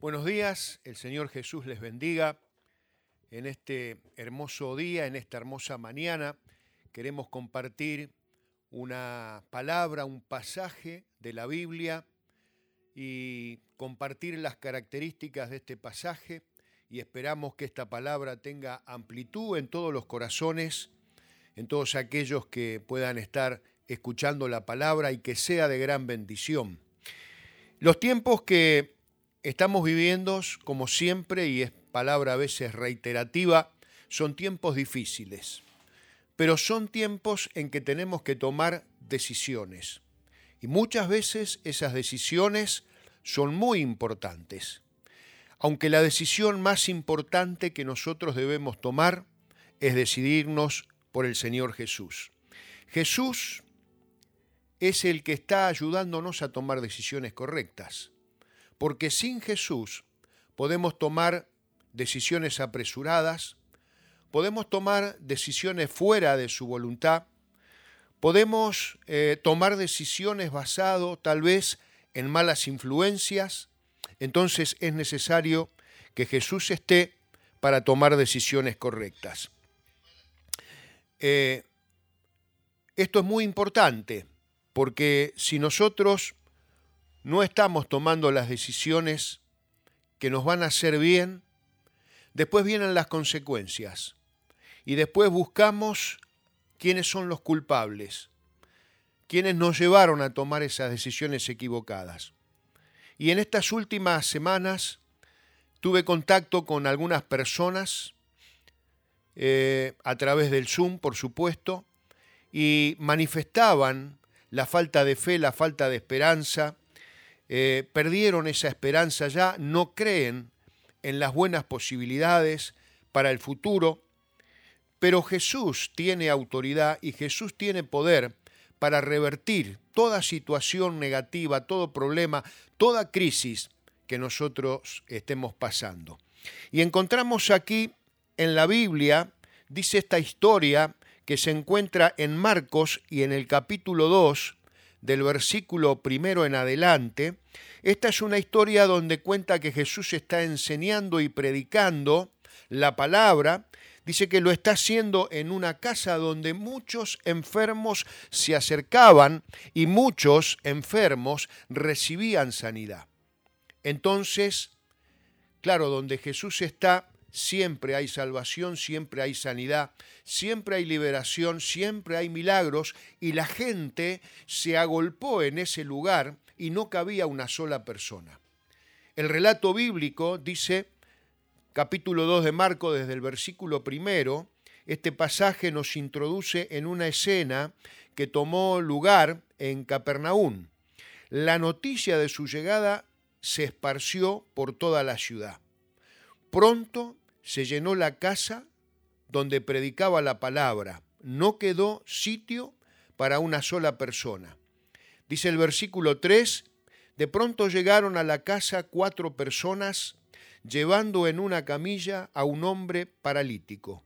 Buenos días, el Señor Jesús les bendiga. En este hermoso día, en esta hermosa mañana, queremos compartir una palabra, un pasaje de la Biblia y compartir las características de este pasaje y esperamos que esta palabra tenga amplitud en todos los corazones, en todos aquellos que puedan estar escuchando la palabra y que sea de gran bendición. Los tiempos que Estamos viviendo, como siempre, y es palabra a veces reiterativa, son tiempos difíciles, pero son tiempos en que tenemos que tomar decisiones. Y muchas veces esas decisiones son muy importantes. Aunque la decisión más importante que nosotros debemos tomar es decidirnos por el Señor Jesús. Jesús es el que está ayudándonos a tomar decisiones correctas porque sin Jesús podemos tomar decisiones apresuradas, podemos tomar decisiones fuera de su voluntad, podemos eh, tomar decisiones basado tal vez en malas influencias, entonces es necesario que Jesús esté para tomar decisiones correctas. Eh, esto es muy importante porque si nosotros no estamos tomando las decisiones que nos van a hacer bien, después vienen las consecuencias y después buscamos quiénes son los culpables, quiénes nos llevaron a tomar esas decisiones equivocadas. Y en estas últimas semanas tuve contacto con algunas personas eh, a través del Zoom, por supuesto, y manifestaban la falta de fe, la falta de esperanza, eh, perdieron esa esperanza ya, no creen en las buenas posibilidades para el futuro, pero Jesús tiene autoridad y Jesús tiene poder para revertir toda situación negativa, todo problema, toda crisis que nosotros estemos pasando. Y encontramos aquí en la Biblia, dice esta historia que se encuentra en Marcos y en el capítulo 2, del versículo primero en adelante, esta es una historia donde cuenta que Jesús está enseñando y predicando la palabra. Dice que lo está haciendo en una casa donde muchos enfermos se acercaban y muchos enfermos recibían sanidad. Entonces, claro, donde Jesús está, siempre hay salvación, siempre hay sanidad, siempre hay liberación, siempre hay milagros y la gente se agolpó en ese lugar y no cabía una sola persona. El relato bíblico dice, capítulo 2 de Marco, desde el versículo primero, este pasaje nos introduce en una escena que tomó lugar en Capernaum. La noticia de su llegada se esparció por toda la ciudad. Pronto se llenó la casa donde predicaba la palabra. No quedó sitio para una sola persona. Dice el versículo 3, de pronto llegaron a la casa cuatro personas llevando en una camilla a un hombre paralítico,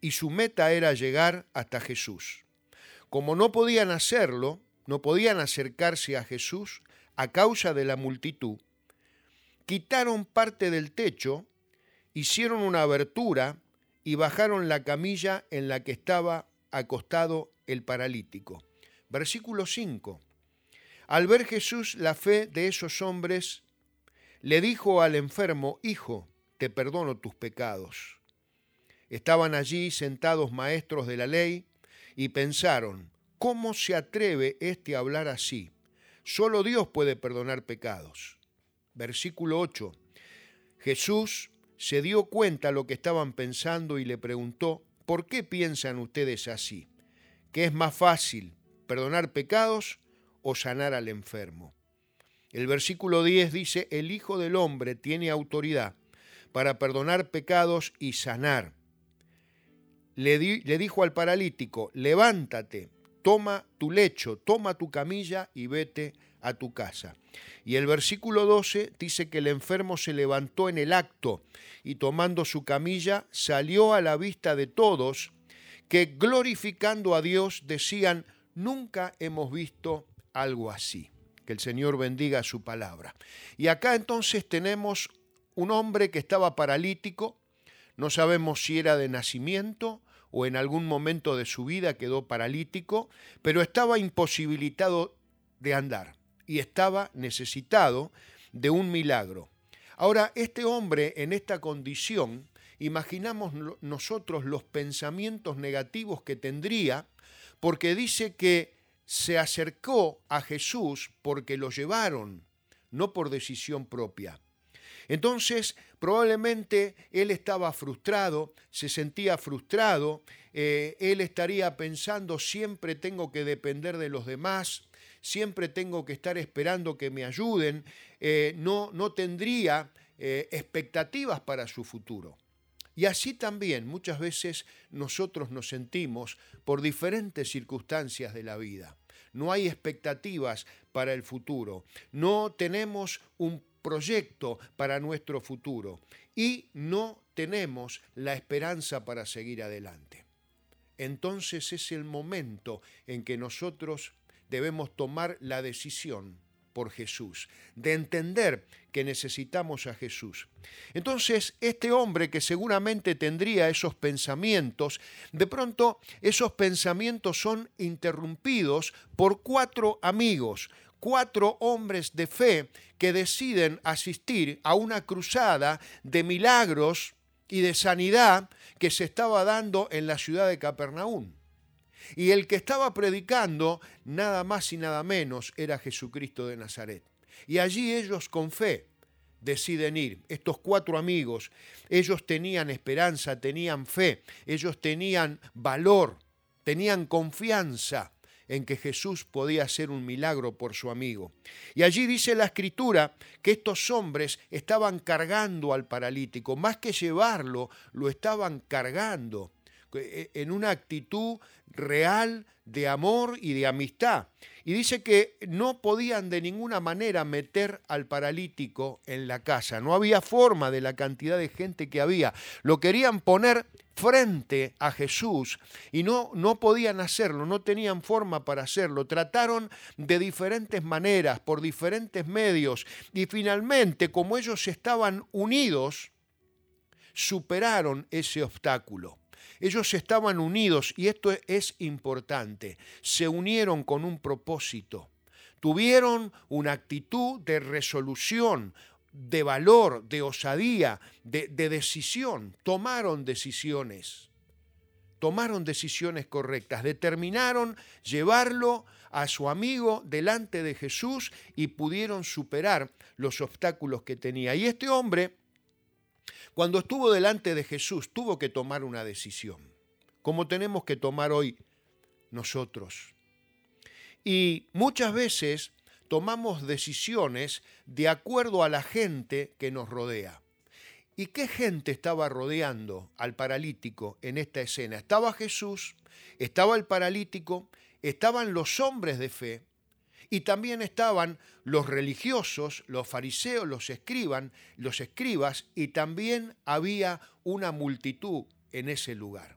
y su meta era llegar hasta Jesús. Como no podían hacerlo, no podían acercarse a Jesús a causa de la multitud, quitaron parte del techo hicieron una abertura y bajaron la camilla en la que estaba acostado el paralítico. Versículo 5. Al ver Jesús la fe de esos hombres, le dijo al enfermo, Hijo, te perdono tus pecados. Estaban allí sentados maestros de la ley y pensaron, ¿cómo se atreve éste a hablar así? Solo Dios puede perdonar pecados. Versículo 8. Jesús se dio cuenta lo que estaban pensando y le preguntó, ¿por qué piensan ustedes así? ¿Qué es más fácil, perdonar pecados o sanar al enfermo? El versículo 10 dice, el Hijo del Hombre tiene autoridad para perdonar pecados y sanar. Le, le dijo al paralítico, levántate, toma tu lecho, toma tu camilla y vete a tu casa. Y el versículo 12 dice que el enfermo se levantó en el acto y tomando su camilla salió a la vista de todos, que glorificando a Dios decían, nunca hemos visto algo así. Que el Señor bendiga su palabra. Y acá entonces tenemos un hombre que estaba paralítico, no sabemos si era de nacimiento o en algún momento de su vida quedó paralítico, pero estaba imposibilitado de andar y estaba necesitado de un milagro. Ahora, este hombre en esta condición, imaginamos nosotros los pensamientos negativos que tendría, porque dice que se acercó a Jesús porque lo llevaron, no por decisión propia. Entonces, probablemente él estaba frustrado, se sentía frustrado, eh, él estaría pensando, siempre tengo que depender de los demás, siempre tengo que estar esperando que me ayuden, eh, no, no tendría eh, expectativas para su futuro. Y así también muchas veces nosotros nos sentimos por diferentes circunstancias de la vida. No hay expectativas para el futuro. No tenemos un proyecto para nuestro futuro. Y no tenemos la esperanza para seguir adelante. Entonces es el momento en que nosotros debemos tomar la decisión por Jesús, de entender que necesitamos a Jesús. Entonces, este hombre que seguramente tendría esos pensamientos, de pronto esos pensamientos son interrumpidos por cuatro amigos, cuatro hombres de fe que deciden asistir a una cruzada de milagros y de sanidad que se estaba dando en la ciudad de Capernaum. Y el que estaba predicando, nada más y nada menos, era Jesucristo de Nazaret. Y allí ellos con fe deciden ir. Estos cuatro amigos, ellos tenían esperanza, tenían fe, ellos tenían valor, tenían confianza en que Jesús podía hacer un milagro por su amigo. Y allí dice la escritura que estos hombres estaban cargando al paralítico, más que llevarlo, lo estaban cargando. Eh, en una actitud real de amor y de amistad. Y dice que no podían de ninguna manera meter al paralítico en la casa. No había forma de la cantidad de gente que había. Lo querían poner frente a Jesús y no, no podían hacerlo, no tenían forma para hacerlo. Trataron de diferentes maneras, por diferentes medios y finalmente, como ellos estaban unidos, superaron ese obstáculo. Ellos estaban unidos y esto es importante. Se unieron con un propósito. Tuvieron una actitud de resolución, de valor, de osadía, de, decisión. Tomaron decisiones. Tomaron decisiones correctas. Determinaron llevarlo a su amigo delante de Jesús y pudieron superar los obstáculos que tenía. Y este hombre cuando estuvo delante de Jesús, tuvo que tomar una decisión, como tenemos que tomar hoy nosotros. Y muchas veces tomamos decisiones de acuerdo a la gente que nos rodea. ¿Y qué gente estaba rodeando al paralítico en esta escena? Estaba Jesús, estaba el paralítico, estaban los hombres de fe, y también estaban los religiosos, los fariseos, los escriban, los escribas, y también había una multitud en ese lugar.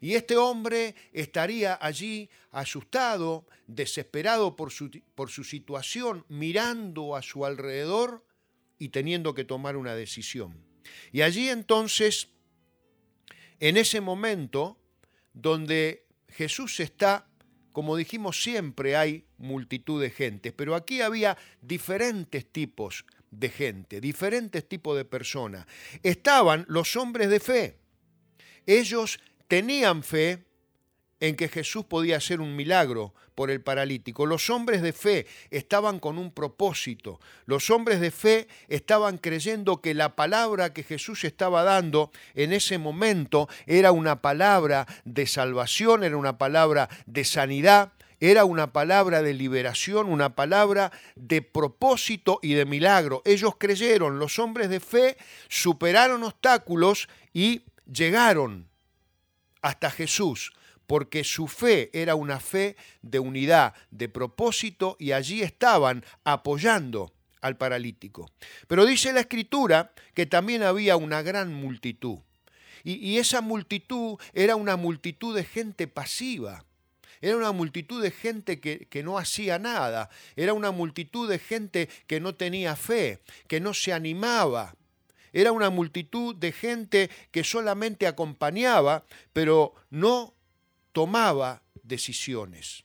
Y este hombre estaría allí asustado, desesperado por su, por su situación, mirando a su alrededor y teniendo que tomar una decisión. Y allí entonces, en ese momento donde Jesús está como dijimos, siempre hay multitud de gente, pero aquí había diferentes tipos de gente, diferentes tipos de personas. Estaban los hombres de fe. Ellos tenían fe en que Jesús podía hacer un milagro por el paralítico. Los hombres de fe estaban con un propósito. Los hombres de fe estaban creyendo que la palabra que Jesús estaba dando en ese momento era una palabra de salvación, era una palabra de sanidad, era una palabra de liberación, una palabra de propósito y de milagro. Ellos creyeron, los hombres de fe superaron obstáculos y llegaron hasta Jesús porque su fe era una fe de unidad, de propósito, y allí estaban apoyando al paralítico. Pero dice la escritura que también había una gran multitud. Y, esa multitud era una multitud de gente pasiva. Era una multitud de gente que, que, no hacía nada. Era una multitud de gente que no tenía fe, que no se animaba. Era una multitud de gente que solamente acompañaba, pero no tomaba decisiones.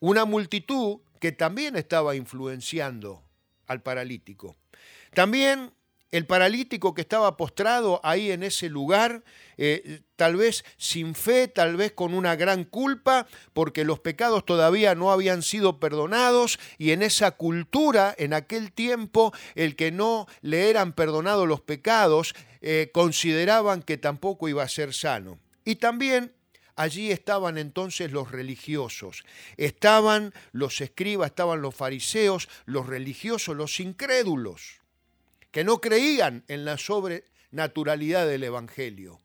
Una multitud que también estaba influenciando al paralítico. También el paralítico que estaba postrado ahí en ese lugar, eh, tal vez sin fe, tal vez con una gran culpa, porque los pecados todavía no habían sido perdonados y en esa cultura, en aquel tiempo, el que no le eran perdonados los pecados, eh, consideraban que tampoco iba a ser sano. Y también Allí estaban entonces los religiosos, estaban los escribas, estaban los fariseos, los religiosos, los incrédulos que no creían en la sobrenaturalidad del Evangelio.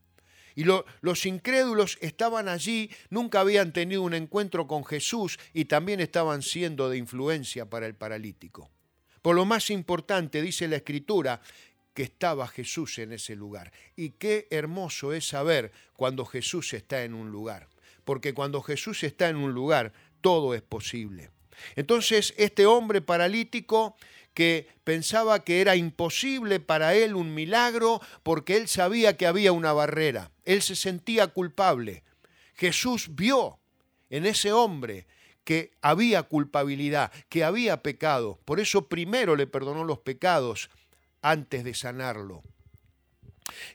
Y los incrédulos estaban allí, nunca habían tenido un encuentro con Jesús y también estaban siendo de influencia para el paralítico. Por lo más importante, dice la Escritura, que estaba Jesús en ese lugar. Y qué hermoso es saber cuando Jesús está en un lugar. Porque cuando Jesús está en un lugar, todo es posible. Entonces, este hombre paralítico que pensaba que era imposible para él un milagro porque él sabía que había una barrera. Él se sentía culpable. Jesús vio en ese hombre que había culpabilidad, que había pecado. Por eso primero le perdonó los pecados antes de sanarlo.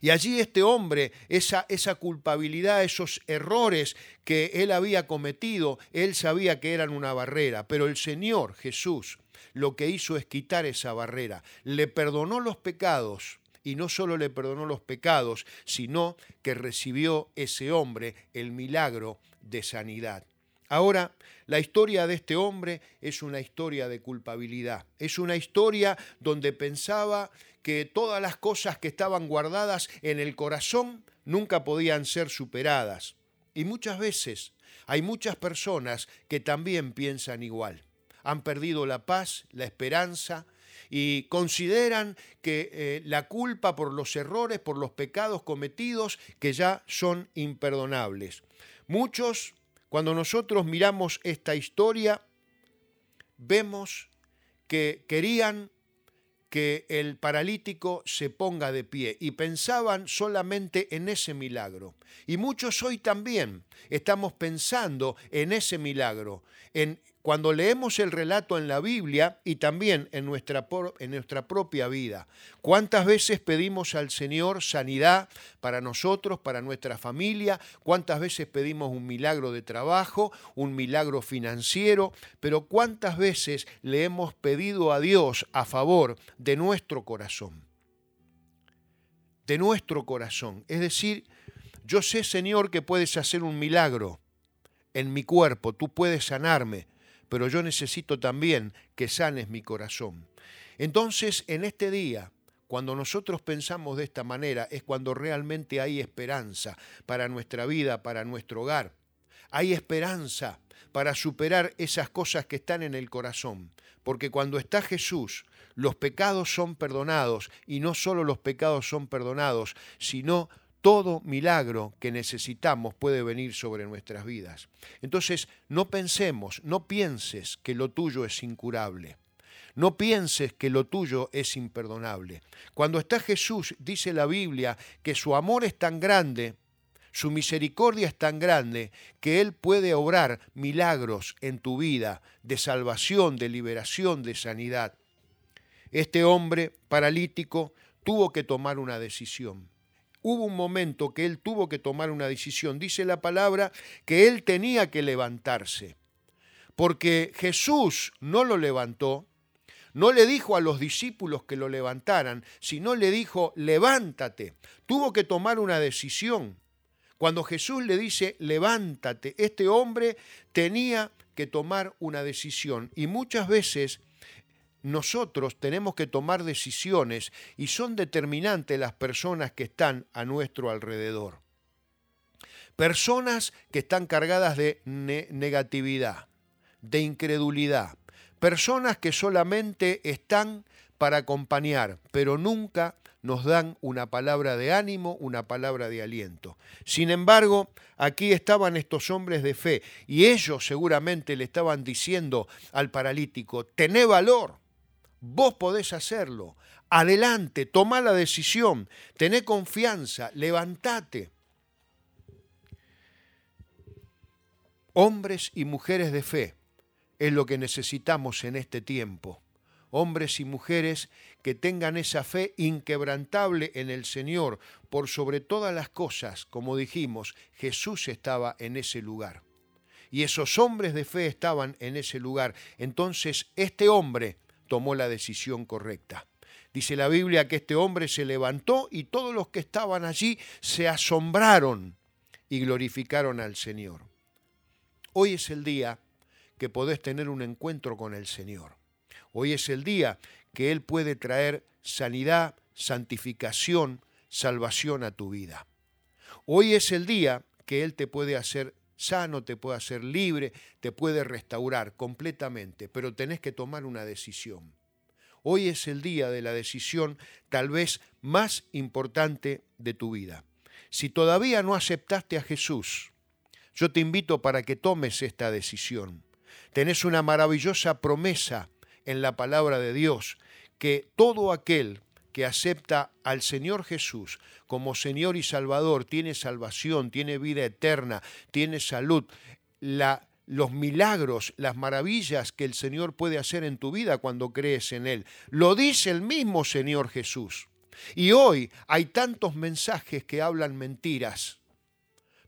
Y allí este hombre, esa, esa, culpabilidad, esos errores que él había cometido, él sabía que eran una barrera, pero el Señor Jesús lo que hizo es quitar esa barrera. Le perdonó los pecados y no solo le perdonó los pecados, sino que recibió ese hombre el milagro de sanidad. Ahora, la historia de este hombre es una historia de culpabilidad, es una historia donde pensaba que todas las cosas que estaban guardadas en el corazón nunca podían ser superadas. Y muchas veces hay muchas personas que también piensan igual han perdido la paz, la esperanza y consideran que eh, la culpa por los errores, por los pecados cometidos, que ya son imperdonables. Muchos, cuando nosotros miramos esta historia, vemos que querían que el paralítico se ponga de pie y pensaban solamente en ese milagro. Y muchos hoy también estamos pensando en ese milagro, en cuando leemos el relato en la Biblia y también en nuestra, en nuestra propia vida. ¿Cuántas veces pedimos al Señor sanidad para nosotros, para nuestra familia? ¿Cuántas veces pedimos un milagro de trabajo, un milagro financiero? Pero ¿cuántas veces le hemos pedido a Dios a favor de nuestro corazón? De nuestro corazón. Es decir, yo sé, Señor, que puedes hacer un milagro en mi cuerpo, tú puedes sanarme pero yo necesito también que sanes mi corazón. Entonces, en este día, cuando nosotros pensamos de esta manera, es cuando realmente hay esperanza para nuestra vida, para nuestro hogar. Hay esperanza para superar esas cosas que están en el corazón. Porque cuando está Jesús, los pecados son perdonados y no solo los pecados son perdonados, sino todo milagro que necesitamos puede venir sobre nuestras vidas. Entonces, no pensemos, no pienses que lo tuyo es incurable. No pienses que lo tuyo es imperdonable. Cuando está Jesús, dice la Biblia, que su amor es tan grande, su misericordia es tan grande, que Él puede obrar milagros en tu vida de salvación, de liberación, de sanidad. Este hombre paralítico tuvo que tomar una decisión hubo un momento que él tuvo que tomar una decisión. Dice la palabra que él tenía que levantarse, porque Jesús no lo levantó, no le dijo a los discípulos que lo levantaran, sino le dijo, levántate. Tuvo que tomar una decisión. Cuando Jesús le dice, levántate, este hombre tenía que tomar una decisión. Y muchas veces nosotros tenemos que tomar decisiones y son determinantes las personas que están a nuestro alrededor. Personas que están cargadas de negatividad, de incredulidad, personas que solamente están para acompañar, pero nunca nos dan una palabra de ánimo, una palabra de aliento. Sin embargo, aquí estaban estos hombres de fe y ellos seguramente le estaban diciendo al paralítico, tené valor, Vos podés hacerlo. Adelante, toma la decisión, tené confianza, levántate. Hombres y mujeres de fe es lo que necesitamos en este tiempo. Hombres y mujeres que tengan esa fe inquebrantable en el Señor. Por sobre todas las cosas, como dijimos, Jesús estaba en ese lugar. Y esos hombres de fe estaban en ese lugar. Entonces este hombre tomó la decisión correcta. Dice la Biblia que este hombre se levantó y todos los que estaban allí se asombraron y glorificaron al Señor. Hoy es el día que podés tener un encuentro con el Señor. Hoy es el día que Él puede traer sanidad, santificación, salvación a tu vida. Hoy es el día que Él te puede hacer sano, te puede hacer libre, te puede restaurar completamente, pero tenés que tomar una decisión. Hoy es el día de la decisión tal vez más importante de tu vida. Si todavía no aceptaste a Jesús, yo te invito para que tomes esta decisión. Tenés una maravillosa promesa en la palabra de Dios, que todo aquel que acepta al Señor Jesús como Señor y Salvador tiene salvación, tiene vida eterna, tiene salud. La, los milagros, las maravillas que el Señor puede hacer en tu vida cuando crees en Él. Lo dice el mismo Señor Jesús. Y hoy hay tantos mensajes que hablan mentiras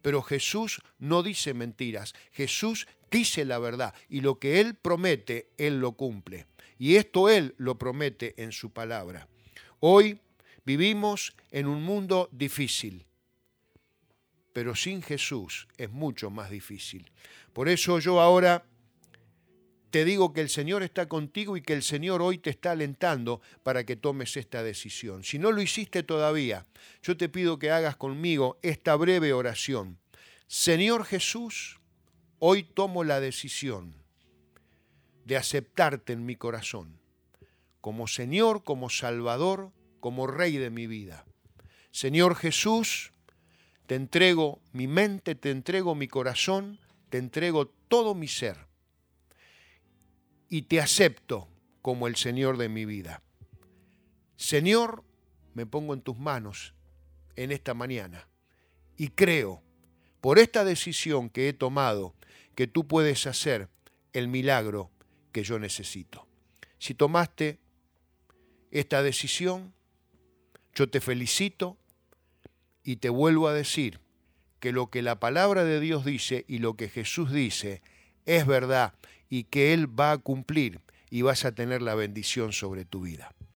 pero Jesús no dice mentiras, Jesús dice la verdad y lo que Él promete, Él lo cumple. Y esto Él lo promete en su palabra. Hoy vivimos en un mundo difícil, pero sin Jesús es mucho más difícil. Por eso yo ahora te digo que el Señor está contigo y que el Señor hoy te está alentando para que tomes esta decisión. Si no lo hiciste todavía, yo te pido que hagas conmigo esta breve oración. Señor Jesús, hoy tomo la decisión de aceptarte en mi corazón, como Señor, como Salvador, como Rey de mi vida. Señor Jesús, te entrego mi mente, te entrego mi corazón, te entrego todo mi ser y te acepto como el Señor de mi vida. Señor, me pongo en tus manos en esta mañana y creo, por esta decisión que he tomado, que tú puedes hacer el milagro que yo necesito. Si tomaste esta decisión, yo te felicito y te vuelvo a decir que lo que la palabra de Dios dice y lo que Jesús dice es verdad y que Él va a cumplir y vas a tener la bendición sobre tu vida.